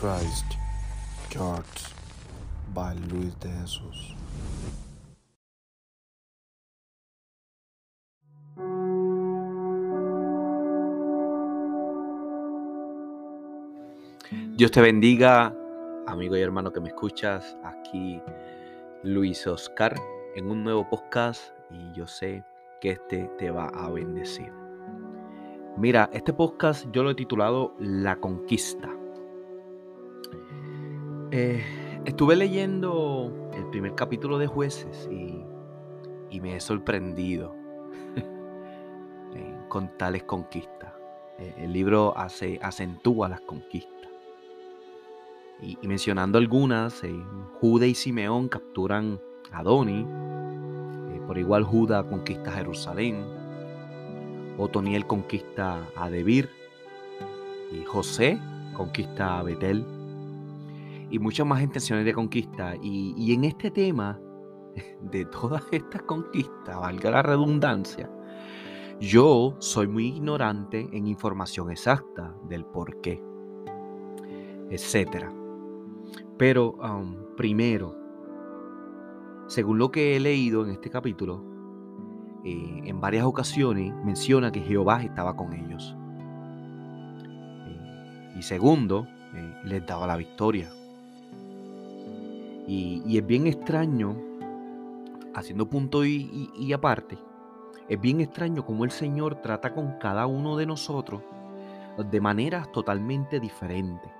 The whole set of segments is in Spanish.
Christ Church by Luis Jesús. Dios te bendiga, amigo y hermano que me escuchas. Aquí Luis Oscar en un nuevo podcast y yo sé que este te va a bendecir. Mira, este podcast yo lo he titulado La Conquista. Eh, estuve leyendo el primer capítulo de Jueces y, me he sorprendido eh, con tales conquistas. Eh, el libro hace, acentúa las conquistas. Y, mencionando algunas, Judá y Simeón capturan a Doni, por igual Judá conquista Jerusalén, Otoniel conquista a Debir y José conquista a Betel y muchas más intenciones de conquista. Y, en este tema, de todas estas conquistas, valga la redundancia, yo soy muy ignorante en información exacta del por qué, etc. Pero um, primero, según lo que he leído en este capítulo, eh, en varias ocasiones menciona que Jehová estaba con ellos. Eh, y segundo, eh, les daba la victoria. Y, es bien extraño, haciendo punto y, aparte, es bien extraño cómo el Señor trata con cada uno de nosotros de maneras totalmente diferentes.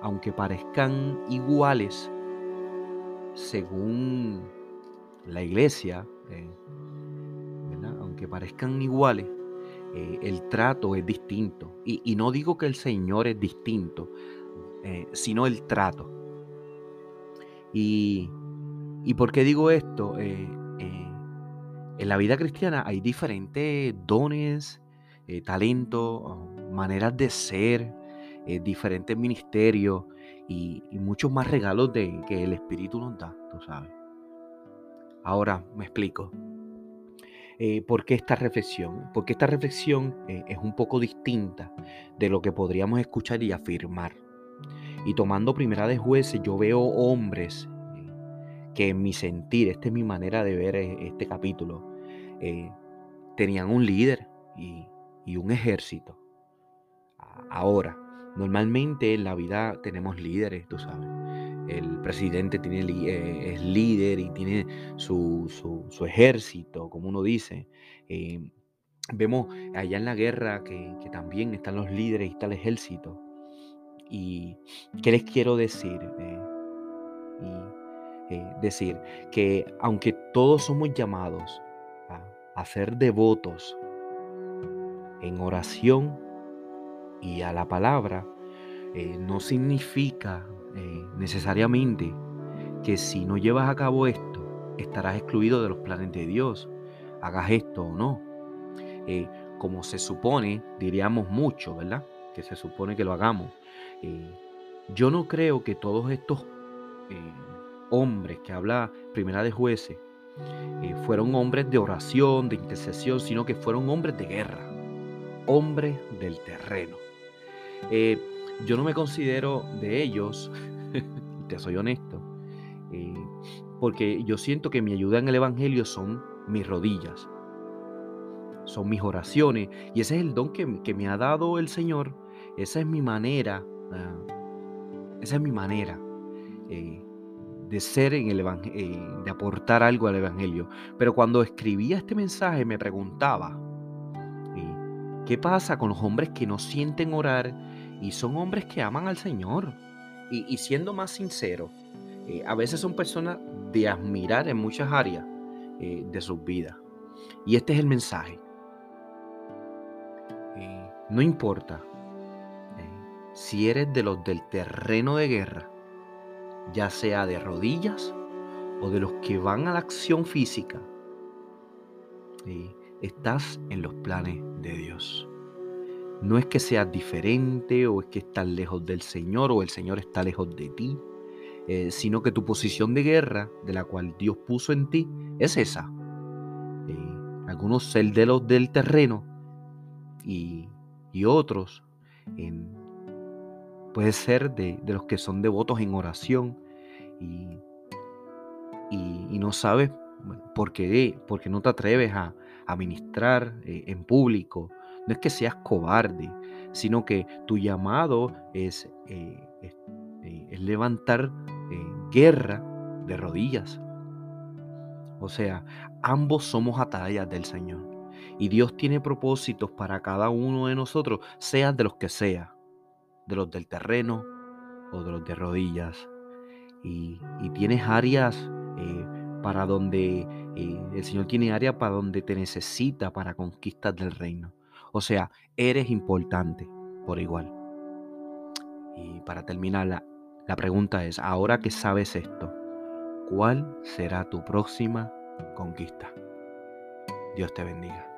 aunque parezcan iguales, según la iglesia, eh, aunque parezcan iguales, eh, el trato es distinto. Y, no digo que el Señor es distinto, eh, sino el trato. Y, por qué digo esto? Eh, eh, en la vida cristiana hay diferentes dones, eh, talentos, maneras de ser, diferentes ministerios y, muchos más regalos de, que el Espíritu nos da, tú sabes. Ahora me explico. ¿Por qué esta reflexión? Porque esta reflexión es un poco distinta de lo que podríamos escuchar y afirmar. Y tomando primera de jueces, yo veo hombres que en mi sentir, esta es mi manera de ver eh, este capítulo, eh, tenían un líder y, un ejército. Ahora, normalmente en la vida tenemos líderes, tú sabes. El presidente tiene, eh, es líder y tiene su, ejército, como uno dice. vemos allá en la guerra que, que también están los líderes y está el ejército. ¿Y qué les quiero decir? Eh, y, decir que aunque todos somos llamados a, ser devotos en oración y a la palabra, eh, no significa eh, necesariamente que si no llevas a cabo esto, estarás excluido de los planes de Dios, hagas esto o no. como se supone, diríamos mucho, ¿verdad? Que se supone que lo hagamos. Eh, yo no creo que todos estos eh, hombres que habla Primera de Jueces eh, fueron hombres de oración, de intercesión, sino que fueron hombres de guerra, hombres del terreno. yo no me considero de ellos, te soy honesto, porque yo siento que mi ayuda en el Evangelio son mis rodillas, son mis oraciones, y ese es el don que, que me ha dado el Señor, esa es mi manera esa es mi manera eh, de ser en el Evangelio, eh, de aportar algo al Evangelio. Pero cuando escribía este mensaje me preguntaba, eh, ¿qué pasa con los hombres que no sienten orar y son hombres que aman al Señor? Y, siendo más sincero, a veces son personas de admirar en muchas áreas de sus vidas. Y este es el mensaje. no importa si eres de los del terreno de guerra, ya sea de rodillas o de los que van a la acción física, estás en los planes de Dios. No es que seas diferente o es que estás lejos del Señor o el Señor está lejos de ti, eh, sino que tu posición de guerra, de la cual Dios puso en ti, es esa. Algunos ser de los del terreno y, y otros en puedes ser de, los que son devotos en oración y, y, no sabes por qué, porque no te atreves a, a ministrar eh, en público. No es que seas cobarde, sino que tu llamado es, eh, eh, es, levantar guerra de rodillas. O sea, ambos somos atallas del Señor. Y Dios tiene propósitos para cada uno de nosotros, sean de los que sea, de los del terreno o de los de rodillas. Y, tienes áreas para donde eh, el Señor tiene área para donde te necesita para conquistas del reino. O sea, eres importante por igual. Y para terminar, la, la pregunta es, ahora que sabes esto, ¿cuál será tu próxima conquista? Dios te bendiga.